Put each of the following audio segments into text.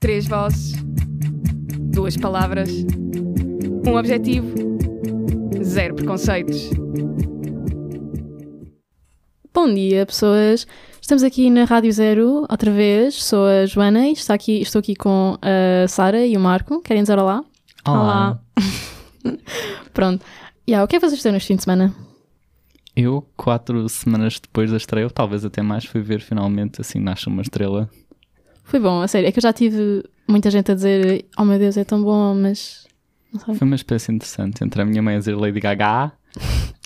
Três vozes, duas palavras, um objetivo, zero preconceitos. Bom dia, pessoas. Estamos aqui na Rádio Zero outra vez. Sou a Joana e está aqui, estou aqui com a Sara e o Marco. Querem dizer olá? Olá. Pronto. Yeah, o que é que vocês fizeram este fim de semana? Eu, quatro semanas depois da estreia, ou talvez até mais, fui ver finalmente assim Nasce uma Estrela. Foi bom, a sério. É que eu já tive muita gente a dizer: Oh meu Deus, é tão bom, mas. Foi uma experiência interessante entre a minha mãe a dizer Lady Gaga,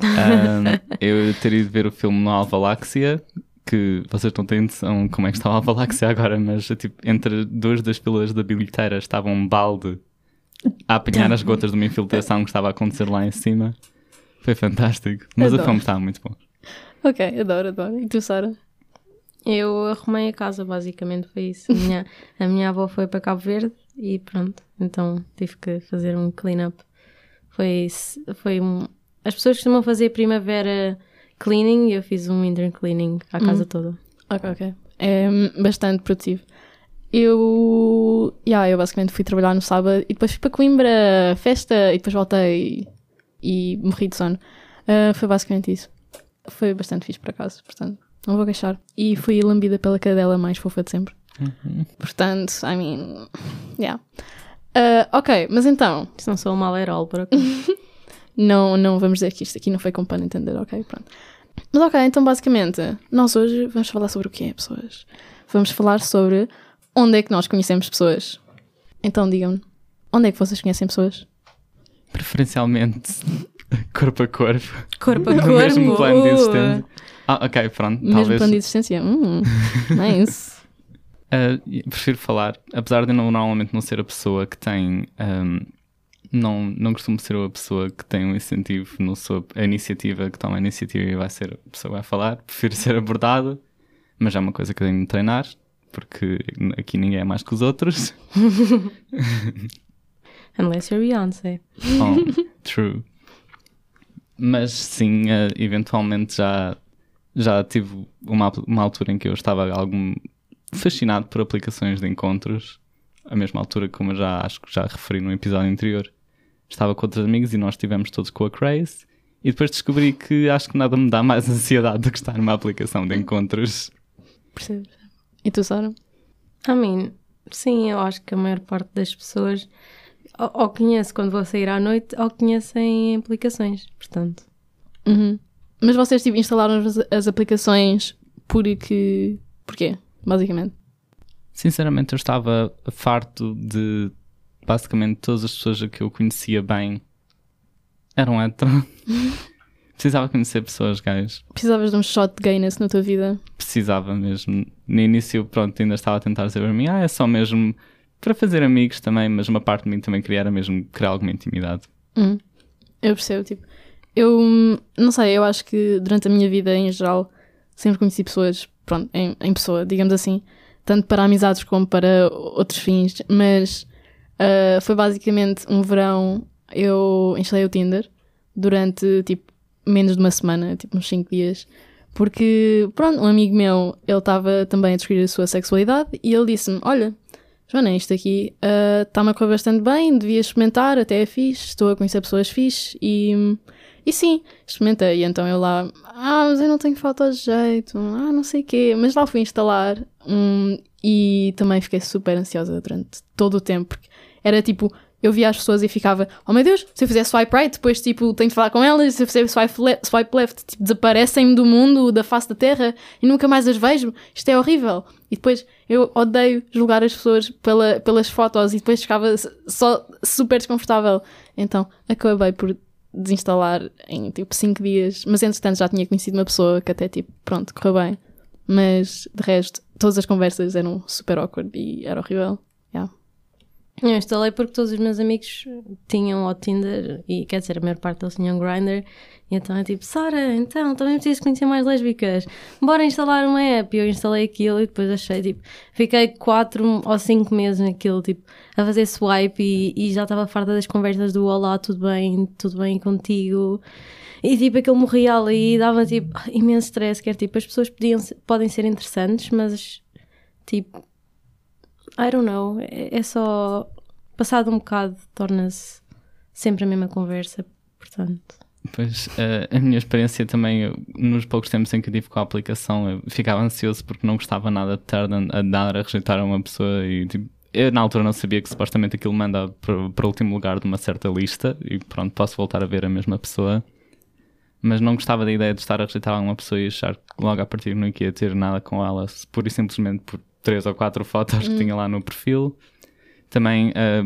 um, eu ter ido ver o filme no Alvaláxia, que vocês não têm noção como é que está o Alvaláxia agora, mas tipo, entre duas das filas da bilheteira estava um balde a apanhar as gotas de uma infiltração que estava a acontecer lá em cima. Foi fantástico. Mas Adoro. o filme estava muito bom. Ok, adoro, adoro. E tu, Sara? Eu arrumei a casa, basicamente foi isso. A minha, a minha avó foi para Cabo Verde e pronto, então tive que fazer um clean-up. Foi, foi um... As pessoas costumam fazer primavera cleaning e eu fiz um winter cleaning à casa toda. Ok, ok. É hum, bastante produtivo. Eu. Yeah, eu basicamente fui trabalhar no sábado e depois fui para Coimbra, festa, e depois voltei e, e morri de sono. Ah, foi basicamente isso. Foi bastante fixe por acaso, portanto, não vou queixar. E fui lambida pela cadela mais fofa de sempre. Portanto, I mean. Yeah. Ah, ok, mas então, Isso não sou uma alerol, por acaso. não, não vamos dizer que isto aqui não foi com pano entender, ok? Pronto. Mas ok, então basicamente, nós hoje vamos falar sobre o quê, pessoas? Vamos falar sobre onde é que nós conhecemos pessoas. Então digam-me, onde é que vocês conhecem pessoas? Preferencialmente corpo a corpo. Corpo a No corpo. mesmo plano de uh. existência. Ah, ok, pronto. Mesmo talvez. plano de existência? Hum, nice. Uh, prefiro falar, apesar de eu não, normalmente não ser a pessoa que tem. um, não, não costumo ser a pessoa que tem um incentivo, não sou a iniciativa que toma a iniciativa e vai ser a pessoa que vai falar. Prefiro ser abordado, mas é uma coisa que eu tenho de treinar, porque aqui ninguém é mais que os outros. Unless you're Beyoncé. Oh, true. Mas sim, eh, eventualmente já, já tive uma, uma altura em que eu estava algum fascinado por aplicações de encontros, a mesma altura como eu já acho que já referi no episódio anterior. Estava com outros amigos e nós estivemos todos com a Craze. E depois descobri que acho que nada me dá mais ansiedade do que estar numa aplicação de encontros. Percebo. E tu, Sara? I mean, sim, eu acho que a maior parte das pessoas ou, ou conhece quando vou sair à noite ou conhecem em aplicações, portanto. Uhum. Mas vocês tipo, instalaram as, as aplicações porque. Porquê? Basicamente. Sinceramente, eu estava farto de basicamente todas as pessoas que eu conhecia bem eram hétero. Precisava conhecer pessoas gays. Precisavas de um shot de gayness na tua vida. Precisava mesmo. No início, pronto, ainda estava a tentar dizer para mim, ah, é só mesmo para fazer amigos também, mas uma parte de mim também queria era mesmo criar alguma intimidade. Hum, eu percebo, tipo, eu não sei, eu acho que durante a minha vida em geral sempre conheci pessoas, pronto, em, em pessoa, digamos assim, tanto para amizades como para outros fins, mas ah, foi basicamente um verão, eu instalei o Tinder durante tipo menos de uma semana, tipo uns 5 dias, porque pronto, um amigo meu, ele estava também a descobrir a sua sexualidade e ele disse-me, olha, Joana, isto aqui ah, está-me a correr bastante bem, devias experimentar, até é fixe, estou a conhecer pessoas fixe e, e sim, experimentei. Então eu lá, ah, mas eu não tenho fotos de jeito, ah, não sei o quê, mas lá fui instalar hum, e também fiquei super ansiosa durante todo o tempo, porque era tipo, eu via as pessoas e ficava, oh meu Deus, se eu fizer swipe right, depois tipo, tenho de falar com elas, se eu fizer swipe, le swipe left, tipo, desaparecem-me do mundo, da face da terra e nunca mais as vejo, isto é horrível. E depois eu odeio julgar as pessoas pela, pelas fotos e depois ficava só super desconfortável. Então acabei por desinstalar em tipo 5 dias, mas entretanto já tinha conhecido uma pessoa que até tipo, pronto, correu bem. Mas de resto, todas as conversas eram super awkward e era horrível. Eu instalei porque todos os meus amigos tinham o Tinder e quer dizer, a maior parte deles tinham Grindr. E então é tipo, Sara, então também preciso conhecer mais lésbicas. Bora instalar uma app. E eu instalei aquilo e depois achei tipo, fiquei 4 ou 5 meses naquilo, tipo, a fazer swipe e, e já estava farta das conversas do Olá, tudo bem, tudo bem contigo. E tipo, aquilo morria ali e dava tipo imenso stress. Que tipo, as pessoas podiam, podem ser interessantes, mas tipo, I don't know. É, é só. Passado um bocado, torna-se sempre a mesma conversa. Portanto. Pois, eh, a minha experiência também, nos poucos tempos em que tive com a aplicação, eu ficava ansioso porque não gostava nada de estar a, dar, a rejeitar a uma pessoa e tipo, eu na altura não sabia que supostamente aquilo manda para, o último lugar de uma certa lista e pronto, posso voltar a ver a mesma pessoa. Mas não gostava da ideia de estar a rejeitar uma pessoa e achar que logo a partir não ia ter nada com ela, pura e simplesmente por três ou quatro fotos que tinha lá no perfil. Também eh,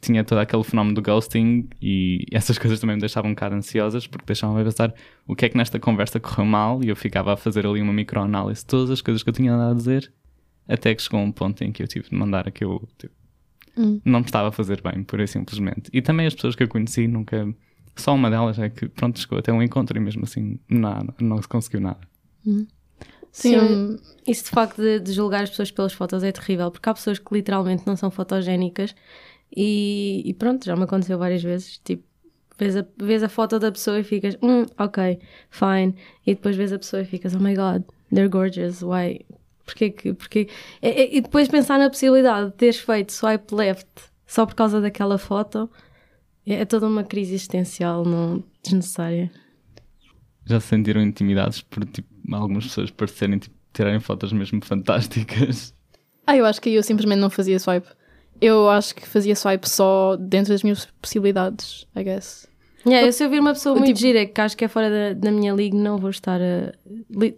tinha todo aquele fenómeno do ghosting e essas coisas também me deixavam um bocado ansiosas porque deixavam-me a pensar o que é que nesta conversa correu mal e eu ficava a fazer ali uma microanálise de todas as coisas que eu tinha andado a dizer até que chegou um ponto em que eu tive de mandar aquilo tipo, Hum. não me estava a fazer bem, pura e simplesmente. E também as pessoas que eu conheci nunca. Só uma delas é que, pronto, chegou até um encontro e mesmo assim nada, não se conseguiu nada. Sim, Isso de facto de, de julgar as pessoas pelas fotos é terrível, porque há pessoas que literalmente não são fotogénicas e, e pronto, já me aconteceu várias vezes. Tipo, vês a, vês a foto da pessoa e ficas, hum, ok, fine. E depois vês a pessoa e ficas, oh my god, they're gorgeous, why? Porquê que. Porquê? E, e- e depois pensar na possibilidade de teres feito swipe left só por causa daquela foto é, é toda uma crise existencial não desnecessária. Já se sentiram intimidados por tipo, algumas pessoas parecerem tipo, tirarem fotos mesmo fantásticas. Ah, eu acho que aí eu simplesmente não fazia swipe. Eu acho que fazia swipe só dentro das minhas possibilidades, I guess. Yeah, eu se eu vir uma pessoa muito Tipo- gira que acho que é fora da, da minha liga, não vou estar a. li-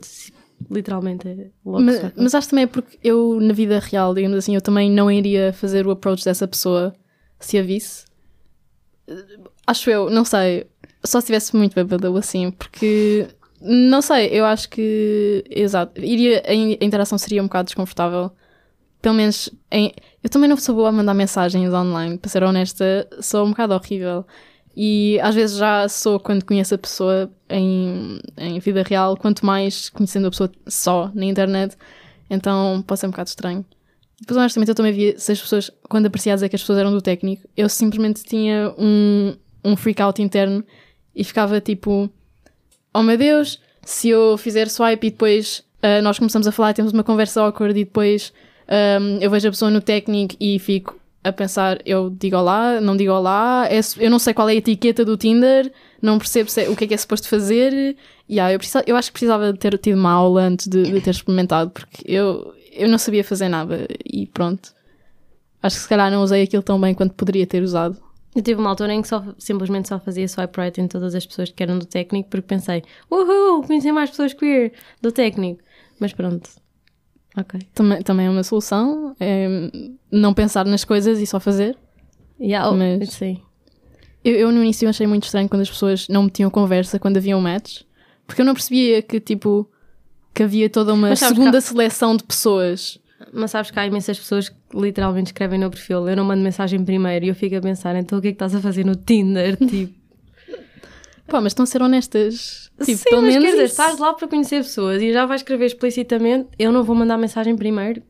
literalmente a logo Mas, mas acho também é porque eu, na vida real, digamos assim, eu também não iria fazer o approach dessa pessoa se a visse. Acho eu, não sei. Só se estivesse muito bêbada ou assim, porque. Não sei, eu acho que. Exato. Iria, a in- a interação seria um bocado desconfortável. Pelo menos. Em, eu também não sou boa a mandar mensagens online, para ser honesta, sou um bocado horrível. E às vezes já sou quando conheço a pessoa em, em vida real, quanto mais conhecendo a pessoa só na internet, então pode ser um bocado estranho. Depois, honestamente, eu também via se as pessoas, quando aparecia a dizer que as pessoas eram do técnico, eu simplesmente tinha um, um freak out interno e ficava tipo: Oh meu Deus, se eu fizer swipe e depois ah, nós começamos a falar, temos uma conversa awkward e depois ahm, eu vejo a pessoa no técnico e fico a pensar: eu digo olá, não digo olá, é eu não sei qual é a etiqueta do Tinder, não percebo se é- o que é que é suposto fazer. Yeah, eu, precisa- eu acho que precisava de ter tido uma aula antes de, de ter experimentado, porque eu, eu não sabia fazer nada e pronto. Acho que se calhar não usei aquilo tão bem quanto poderia ter usado. Eu tive uma altura em que só, simplesmente só fazia swipe right em todas as pessoas que eram do técnico, porque pensei, uhul, conheci mais pessoas queer do técnico. Mas pronto. Ok. Também, também é uma solução, é não pensar nas coisas e só fazer. Yeah, oh, Mas- Sim. Eu, eu no início achei muito estranho quando as pessoas não metiam conversa quando havia um match, porque eu não percebia que tipo que havia toda uma segunda que seleção de pessoas. Mas sabes que há imensas pessoas que literalmente escrevem no perfil. Eu não mando mensagem primeiro e eu fico a pensar, então o que é que estás a fazer no Tinder? Tipo, Pá, mas estão a ser honestas. Tipo, Sim, pelo mas menos quer dizer, isso. estás lá para conhecer pessoas e já vais escrever explicitamente, eu não vou mandar mensagem primeiro.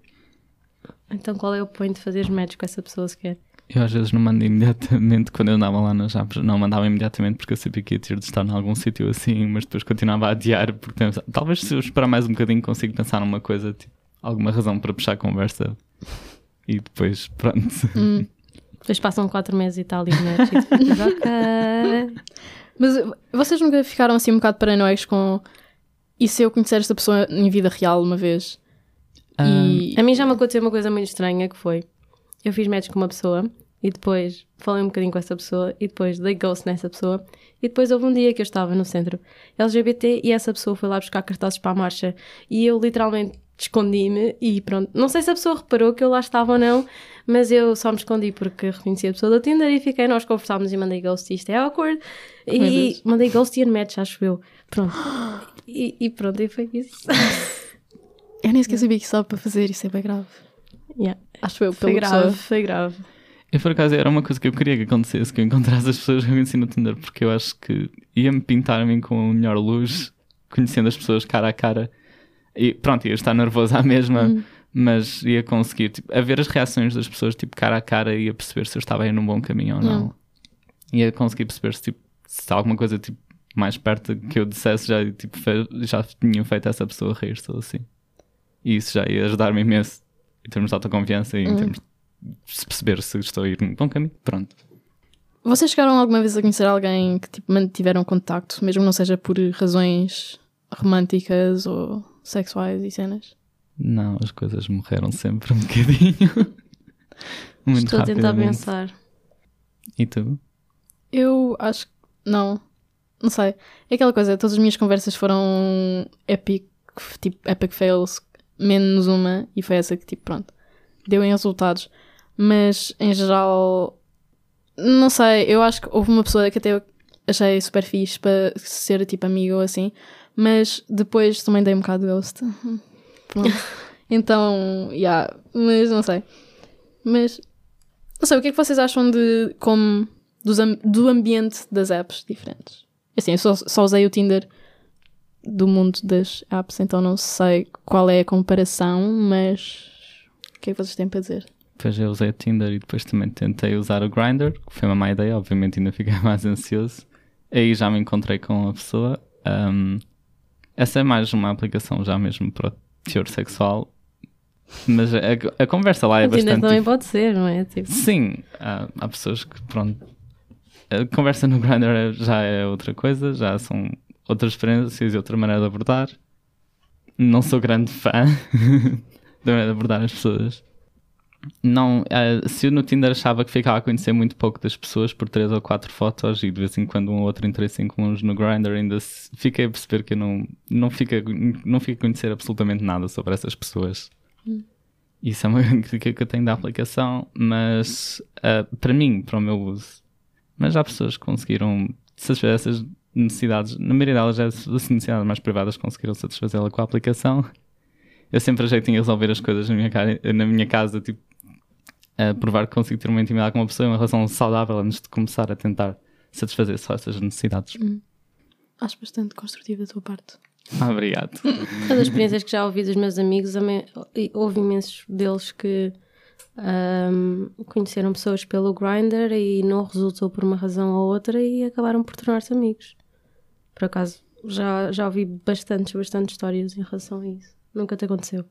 Então qual é o point de fazeres match com essa pessoa sequer? Eu às vezes não mando imediatamente quando eu andava lá nas apps, não mandava imediatamente porque eu sabia que ia ter de estar em algum sítio assim, mas depois continuava a adiar porque talvez se eu esperar mais um bocadinho consigo pensar numa coisa, tipo, alguma razão para puxar a conversa e depois pronto. Hum. Depois passam quatro meses e tal e ficas, ok. Mas uh, vocês nunca ficaram assim um bocado paranoicos com e se eu conhecer esta pessoa em vida real uma vez? E A mim já me aconteceu uma coisa muito estranha que foi, eu fiz match com uma pessoa e depois falei um bocadinho com essa pessoa e depois dei ghost nessa pessoa e depois houve um dia que eu estava no centro LGBT e essa pessoa foi lá buscar cartazes para a marcha e eu literalmente escondi-me e pronto. Não sei se a pessoa reparou que eu lá estava ou não, mas eu só me escondi porque reconheci a pessoa do Tinder e fiquei, nós conversámos e mandei ghost e isto é awkward. Meu E mandei ghost e unmatch, acho eu. Pronto. E, e pronto, e foi isso. eu nem sequer sabia que isso dava para fazer, isso é bem grave. Yeah. Acho eu, Foi grave, pessoa. foi grave. Eu, por acaso, era uma coisa que eu queria que acontecesse, que eu encontrasse as pessoas que eu conheci no Tinder, porque eu acho que ia-me pintar a mim com a melhor luz, conhecendo as pessoas cara a cara. E pronto, ia estar nervoso à mesma, Hum. mas ia conseguir, tipo, a ver as reações das pessoas, tipo, cara a cara, e ia perceber se eu estava aí num bom caminho ou não. Ia conseguir perceber se, tipo, se alguma coisa, tipo, mais perto que eu dissesse já, tipo, já tinham feito essa pessoa rir, ou assim. E isso já ia ajudar-me imenso. E termos de autoconfiança e em termos de perceber se estou a ir num bom caminho. Pronto. Vocês chegaram alguma vez a conhecer alguém que tipo, mantiveram contacto, mesmo não seja por razões românticas ou sexuais e cenas? Não, as coisas morreram sempre um bocadinho. Muito Estou a tentar pensar. E tu? Eu acho que não. Não sei. É aquela coisa, todas as minhas conversas foram epic, tipo, epic fails, menos uma, e foi essa que, tipo, pronto, deu em resultados. Mas, em geral, não sei, eu acho que houve uma pessoa que até eu achei super fixe para ser, tipo, amigo ou assim, mas depois também dei um bocado de ghost. Pronto. então, yeah, mas não sei. Mas, não sei, o que é que vocês acham de como dos do ambiente das apps diferentes? Assim, eu só, só usei o Tinder do mundo das apps, então não sei qual é a comparação, mas o que é que vocês têm para dizer? Depois eu usei o Tinder e depois também tentei usar o Grindr, que foi uma má ideia, obviamente ainda fiquei mais ansioso. Aí já me encontrei com a pessoa. Um, essa é mais uma aplicação já mesmo para o teor sexual. Mas a, a conversa lá é Tinder bastante. também pode ser, não é? Tipo, Sim, há, há pessoas que, pronto. A conversa no Grindr é- já é outra coisa, já são outras experiências e outra maneira de abordar. Não sou grande fã da maneira de abordar as pessoas. Não, eh, se eu no Tinder achava que ficava a conhecer muito pouco das pessoas por três ou quatro fotos e de vez em quando um ou outro interesse em comuns no Grindr, ainda fiquei a perceber que eu não, não, fica, não fico a conhecer absolutamente nada sobre essas pessoas. Isso é uma crítica que eu tenho da aplicação, mas ah, para mim, para o meu uso. Mas há pessoas que conseguiram satisfazer essas necessidades, na maioria delas, as necessidades mais privadas conseguiram satisfazê-la com a aplicação. Eu sempre achei que tinha que resolver as coisas na minha, na minha casa, tipo, a provar que consigo ter uma intimidade com uma pessoa, uma relação saudável antes de começar a tentar satisfazer só essas necessidades. Acho bastante construtivo da tua parte. Ah, Obrigado. Todas as experiências que já ouvi dos meus amigos, houve imensos deles que ahm, conheceram pessoas pelo Grindr e não resultou por uma razão ou outra e acabaram por tornar-se amigos. Por acaso, já, já ouvi bastantes, bastantes histórias em relação a isso. Nunca te aconteceu.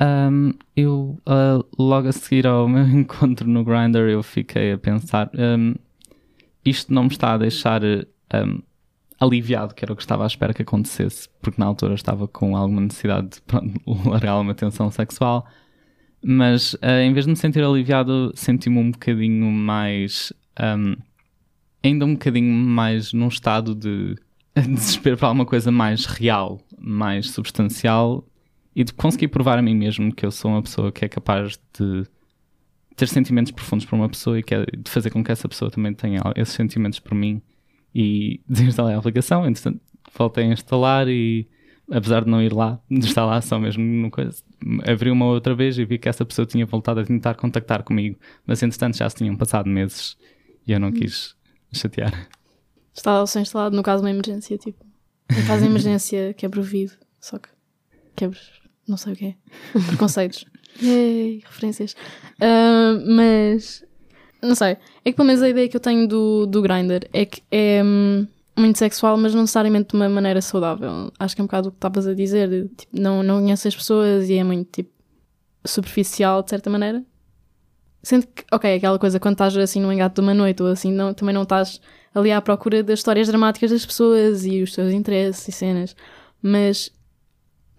Um, eu, uh, logo a seguir ao meu encontro no Grindr, eu fiquei a pensar: um, isto não me está a deixar um, aliviado, que era o que estava à espera que acontecesse, porque na altura estava com alguma necessidade de pronto, largar uma tensão sexual. Mas uh, em vez de me sentir aliviado, senti-me um bocadinho mais. ainda um bocadinho mais num estado de desespero para alguma coisa mais real, mais substancial e de conseguir provar a mim mesmo que eu sou uma pessoa que é capaz de ter sentimentos profundos por uma pessoa e que é de fazer com que essa pessoa também tenha esses sentimentos por mim e desinstalei a aplicação, entretanto voltei a instalar e apesar de não ir lá, lá só mesmo no coisa, abri uma outra vez e vi que essa pessoa tinha voltado a tentar contactar comigo, mas entretanto já se tinham passado meses e eu não quis chatear. Está só instalado no caso de uma emergência, tipo. Em caso de emergência, quebra o vidro. Só que quebras, não sei o que é. Preconceitos. Yay, referências. Ah, mas, não sei. É que pelo menos a ideia que eu tenho do, do Grindr é que é hum, muito sexual, mas não necessariamente de uma maneira saudável. Acho que é um bocado o que estavas a dizer. Tipo, não, não conheces as pessoas e é muito, tipo, superficial, de certa maneira. Sendo que, ok, aquela coisa, quando estás assim no engate de uma noite ou assim, não, também não estás ali à procura das histórias dramáticas das pessoas e os seus interesses e cenas. Mas,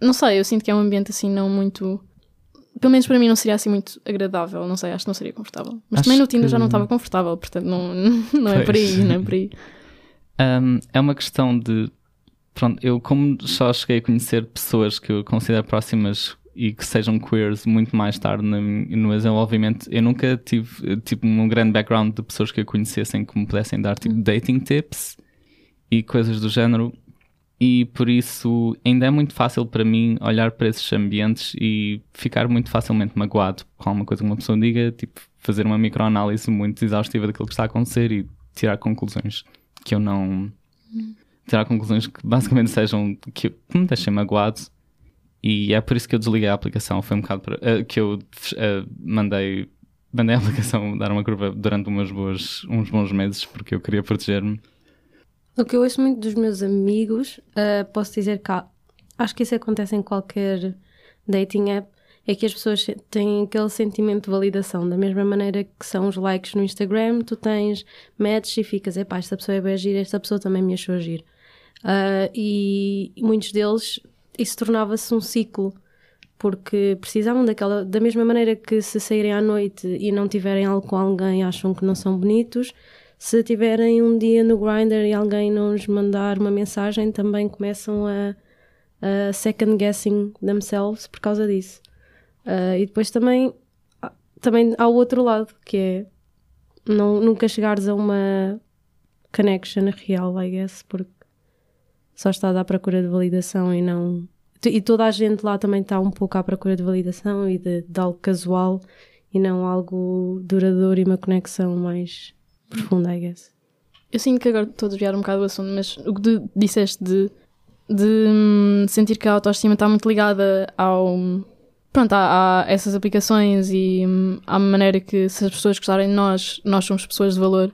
não sei, eu sinto que é um ambiente assim não muito. Pelo menos para mim não seria assim muito agradável, não sei, acho que não seria confortável. Mas Acho também no Tinder já que- não estava confortável, portanto não, não é por aí, não é por aí. Um, é uma questão de. Pronto, eu como só cheguei a conhecer pessoas que eu considero próximas e que sejam queers muito mais tarde min- no desenvolvimento, eu nunca tive tipo um grande background de pessoas que eu conhecessem que me pudessem dar tipo dating tips e coisas do género. E por isso ainda é muito fácil para mim olhar para esses ambientes e ficar muito facilmente magoado com alguma coisa que uma pessoa diga, tipo fazer uma microanálise muito exaustiva daquilo que está a acontecer e tirar conclusões que eu não. tirar conclusões que basicamente sejam. que, me deixem magoado. E é por isso que eu desliguei a aplicação. Foi um bocado para- eh, que eu eh, mandei. Mandei a aplicação dar uma curva durante umas boas, uns bons meses porque eu queria proteger-me. O que eu ouço muito dos meus amigos, ah, posso dizer que há- acho que isso acontece em qualquer dating app, é que as pessoas têm aquele sentimento de validação, da mesma maneira que são os likes no Instagram, tu tens matches e ficas, epá, esta pessoa é bem gira, esta pessoa também me achou agir. e muitos deles, isso tornava-se um ciclo, porque precisavam daquela, da mesma maneira que se saírem à noite e não tiverem algo com alguém, acham que não são bonitos, se tiverem um dia no Grindr e alguém não nos mandar uma mensagem, também começam a, a second guessing themselves por causa disso. Ah, e depois também, ah, também há o outro lado, que é não, nunca chegares a uma connection real, I guess, porque só estás à procura de validação e não. E toda a gente lá também está um pouco à procura de validação e de, de algo casual e não algo duradouro e uma conexão mais profunda, I guess. Eu sinto que agora estou a desviar um bocado o assunto, mas o que tu disseste de, de hum, sentir que a autoestima está muito ligada ao. Pronto, a, a essas aplicações e hum, à maneira que se as pessoas gostarem de nós, nós somos pessoas de valor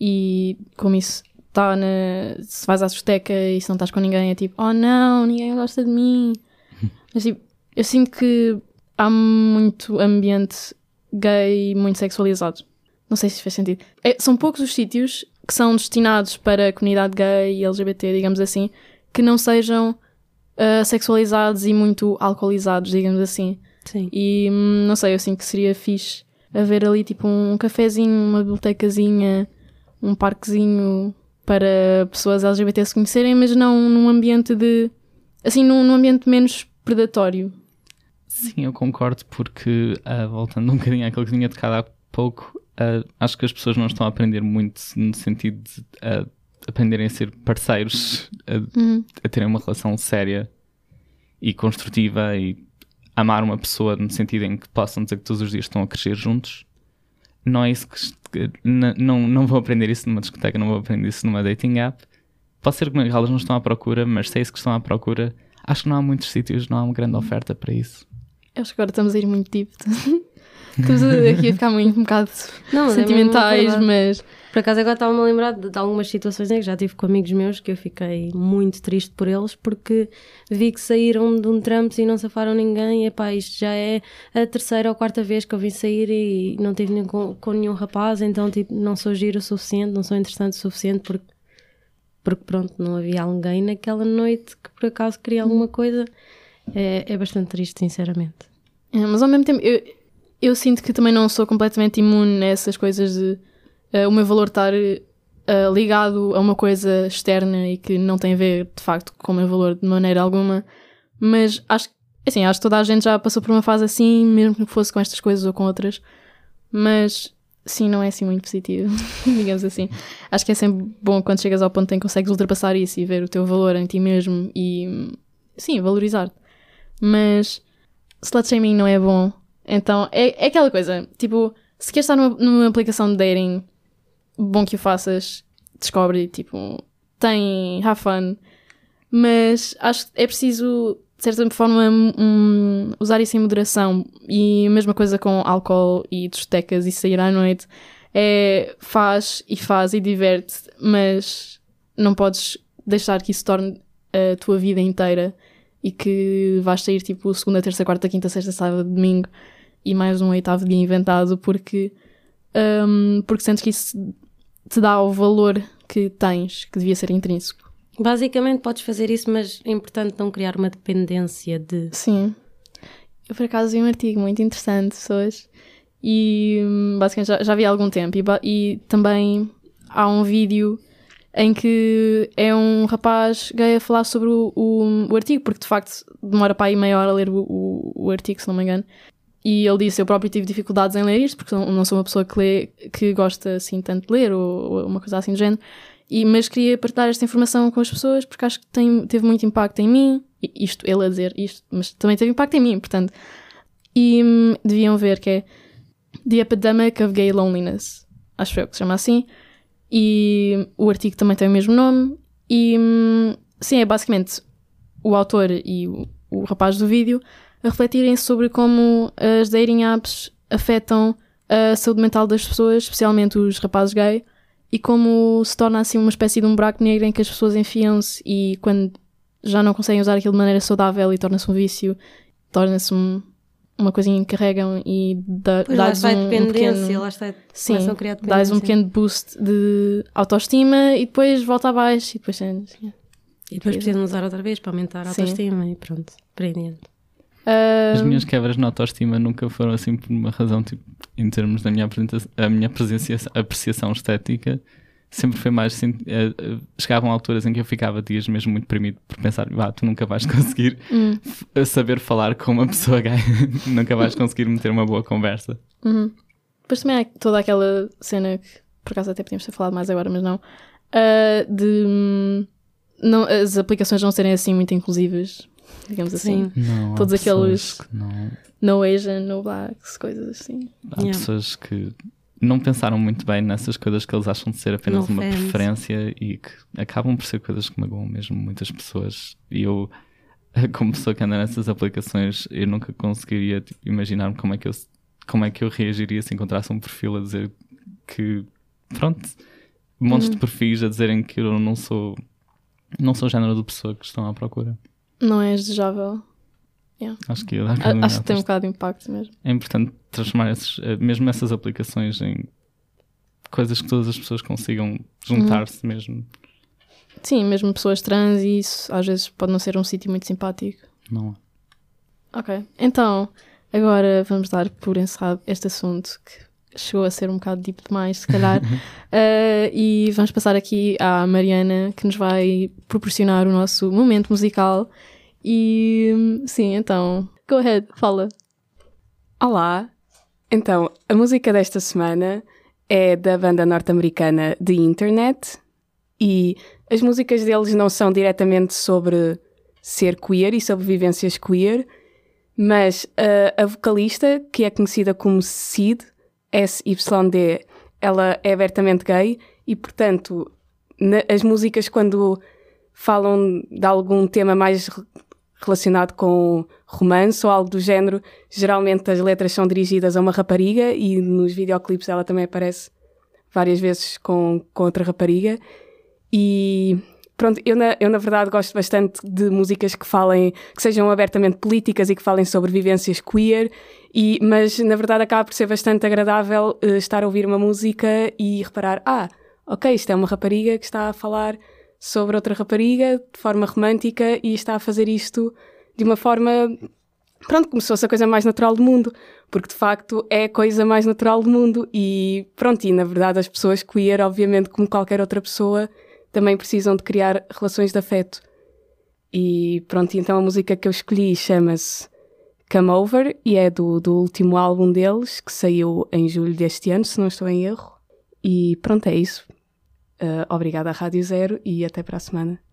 e como isso está na. Se vais à discoteca e se não estás com ninguém é tipo, oh não, ninguém gosta de mim. Mas tipo, eu sinto que há muito ambiente gay muito sexualizado. Não sei se faz sentido. É- são poucos os sítios que são destinados para a comunidade gay e LGBT, digamos assim, que não sejam ah, sexualizados e muito alcoolizados, digamos assim. Sim. E hum, não sei, eu sinto que seria fixe haver ali tipo um cafezinho, uma bibliotecazinha, um parquezinho para pessoas LGBT se conhecerem, mas não num ambiente de. assim, num, num ambiente menos predatório. Sim, eu concordo, porque ah, voltando um bocadinho àquilo que tinha tocado há pouco, ah, acho que as pessoas não estão a aprender muito no sentido de ah, aprenderem a ser parceiros, a, Uhum. a terem uma relação séria e construtiva e amar uma pessoa no sentido em que possam dizer que todos os dias estão a crescer juntos. Não é isso que. que- n- não, não vou aprender isso numa discoteca, não vou aprender isso numa dating app. Pode ser que elas não estão à procura, mas se é isso que estão à procura, acho que não há muitos sítios, não há uma grande oferta para isso. Acho que agora estamos a ir muito deep. estamos aqui a ficar muito um bocado Não, é sentimentais, mas. Por acaso agora estava-me a lembrar de, de algumas situações em que já tive com amigos meus que eu fiquei muito triste por eles porque vi que saíram de um trampo e não safaram ninguém e epá, isto já é a terceira ou quarta vez que eu vim sair e não tive nenhum, com, com nenhum rapaz, então tipo, não sou giro o suficiente, não sou interessante o suficiente porque, porque pronto, não havia alguém naquela noite que por acaso queria alguma coisa. É, é bastante triste, sinceramente. É, mas ao mesmo tempo, eu, eu sinto que também não sou completamente imune a essas coisas de eh, o meu valor estar eh, ligado a uma coisa externa e que não tem a ver, de facto, com o meu valor de maneira alguma. Mas acho, assim, acho que toda a gente já passou por uma fase assim, mesmo que fosse com estas coisas ou com outras. Mas sim, não é assim muito positivo, digamos assim. Acho que é sempre bom quando chegas ao ponto em que consegues ultrapassar isso e ver o teu valor em ti mesmo e, sim, valorizar-te. Mas slut shaming não é bom. Então, é, é aquela coisa, tipo, se queres estar numa, numa aplicação de dating, bom que o faças, descobre, tipo, tem, have fun. Mas acho que é preciso, de certa forma, hum, usar isso em moderação. E a mesma coisa com álcool e discotecas e sair à noite. É, faz e faz e diverte, mas não podes deixar que isso torne a tua vida inteira e que vais sair tipo segunda, terça, quarta, quinta, sexta, sábado, domingo e mais um oitavo dia inventado porque, hum, porque sentes que isso te dá o valor que tens, que devia ser intrínseco. Basicamente podes fazer isso, mas é importante não criar uma dependência de. Sim. Eu por acaso vi um artigo muito interessante, pessoas, e hum, basicamente já, já vi há algum tempo, e, e também há um vídeo em que é um rapaz gay a falar sobre o, o, o artigo, porque de facto demora para aí meia hora a ler o, o, o artigo, se não me engano. E ele disse: Eu próprio tive dificuldades em ler isto, porque não sou uma pessoa que lê, que gosta assim tanto de ler, ou, ou uma coisa assim do género. E, mas queria partilhar esta informação com as pessoas porque acho que tem, teve muito impacto em mim. Isto, ele a dizer isto, mas também teve impacto em mim, portanto. E hum, deviam ver que é The Epidemic of Gay Loneliness. Acho eu que se chama assim. E o artigo também tem o mesmo nome. E hum, sim, é basicamente o autor e o, o rapaz do vídeo a refletirem sobre como as dating apps afetam a saúde mental das pessoas, especialmente os rapazes gay, e como se torna assim uma espécie de um buraco negro em que as pessoas enfiam-se e quando já não conseguem usar aquilo de maneira saudável e torna-se um vício, torna-se um, um uma coisinha que carregam e dá, Pois lá dás está um, um dependência, pequeno, lá está. sim, dás um pequeno boost de autoestima e depois volta abaixo e depois yeah. E depois precisam usar outra vez para aumentar a Sim. autoestima e pronto, adiante. As minhas quebras na autoestima nunca foram assim por uma razão, tipo, em termos da minha, a minha apreciação estética, sempre foi mais assim, eh, eh, chegavam alturas em que eu ficava dias mesmo muito deprimido por pensar, vá, tu nunca vais conseguir hum, f- saber falar com uma pessoa gay, nunca vais conseguir meter uma boa conversa. uhum. Depois também há toda aquela cena que por acaso até podíamos ter falado mais agora, mas não. ah, de hum, não, as aplicações não serem assim muito inclusivas, digamos assim. Sim. Não, Todos aqueles- não. No Asian, no Blacks, coisas assim. Há Yeah. pessoas que não pensaram muito bem nessas coisas que eles acham de ser apenas No uma offense. preferência e que acabam por ser coisas que magoam mesmo muitas pessoas. E eu, como pessoa que anda nessas aplicações, eu nunca conseguiria tipo, imaginar como é, que eu, como é que eu reagiria se encontrasse um perfil a dizer que, pronto, montes de perfis a dizerem que eu não sou, não sou o género de pessoa que estão à procura. Não é desejável. Acho que ia dar A- caminho Acho que tem um bocado de impacto mesmo. é importante transformar esses, eh, mesmo essas aplicações em coisas que todas as pessoas consigam juntar-se mesmo. Sim, mesmo pessoas trans e isso às vezes pode não ser um sítio muito simpático. Não é? Ok, então agora vamos dar por encerrado este assunto que chegou a ser um bocado deep demais, se calhar. Uh, e vamos passar aqui à Mariana que nos vai proporcionar o nosso momento musical. E sim, então, go ahead, fala. Olá! Então, a música desta semana é da banda norte-americana The Internet e as músicas deles não são diretamente sobre ser queer e sobre vivências queer, mas uh, a vocalista, que é conhecida como Sid, S-Y-D, ela é abertamente gay e, portanto, na- as músicas quando falam de algum tema mais re- relacionado com romance ou algo do género, geralmente as letras são dirigidas a uma rapariga e nos videoclipes ela também aparece várias vezes com, com outra rapariga. E pronto, eu na, eu na verdade gosto bastante de músicas que falem, que sejam abertamente políticas e que falem sobre vivências queer, e, mas na verdade acaba por ser bastante agradável eh, estar a ouvir uma música e reparar, ah, ok, isto é uma rapariga que está a falar sobre outra rapariga de forma romântica e está a fazer isto de uma forma, pronto, como se fosse a coisa mais natural do mundo, porque de facto é a coisa mais natural do mundo e pronto, e na verdade as pessoas queer, obviamente, como qualquer outra pessoa, também precisam de criar relações de afeto. E pronto, então a música que eu escolhi chama-se Come Over e é do, do último álbum deles, que saiu em julho deste ano, se não estou em erro. E pronto, é isso. Uh, obrigada à Rádio Zero e até para a semana.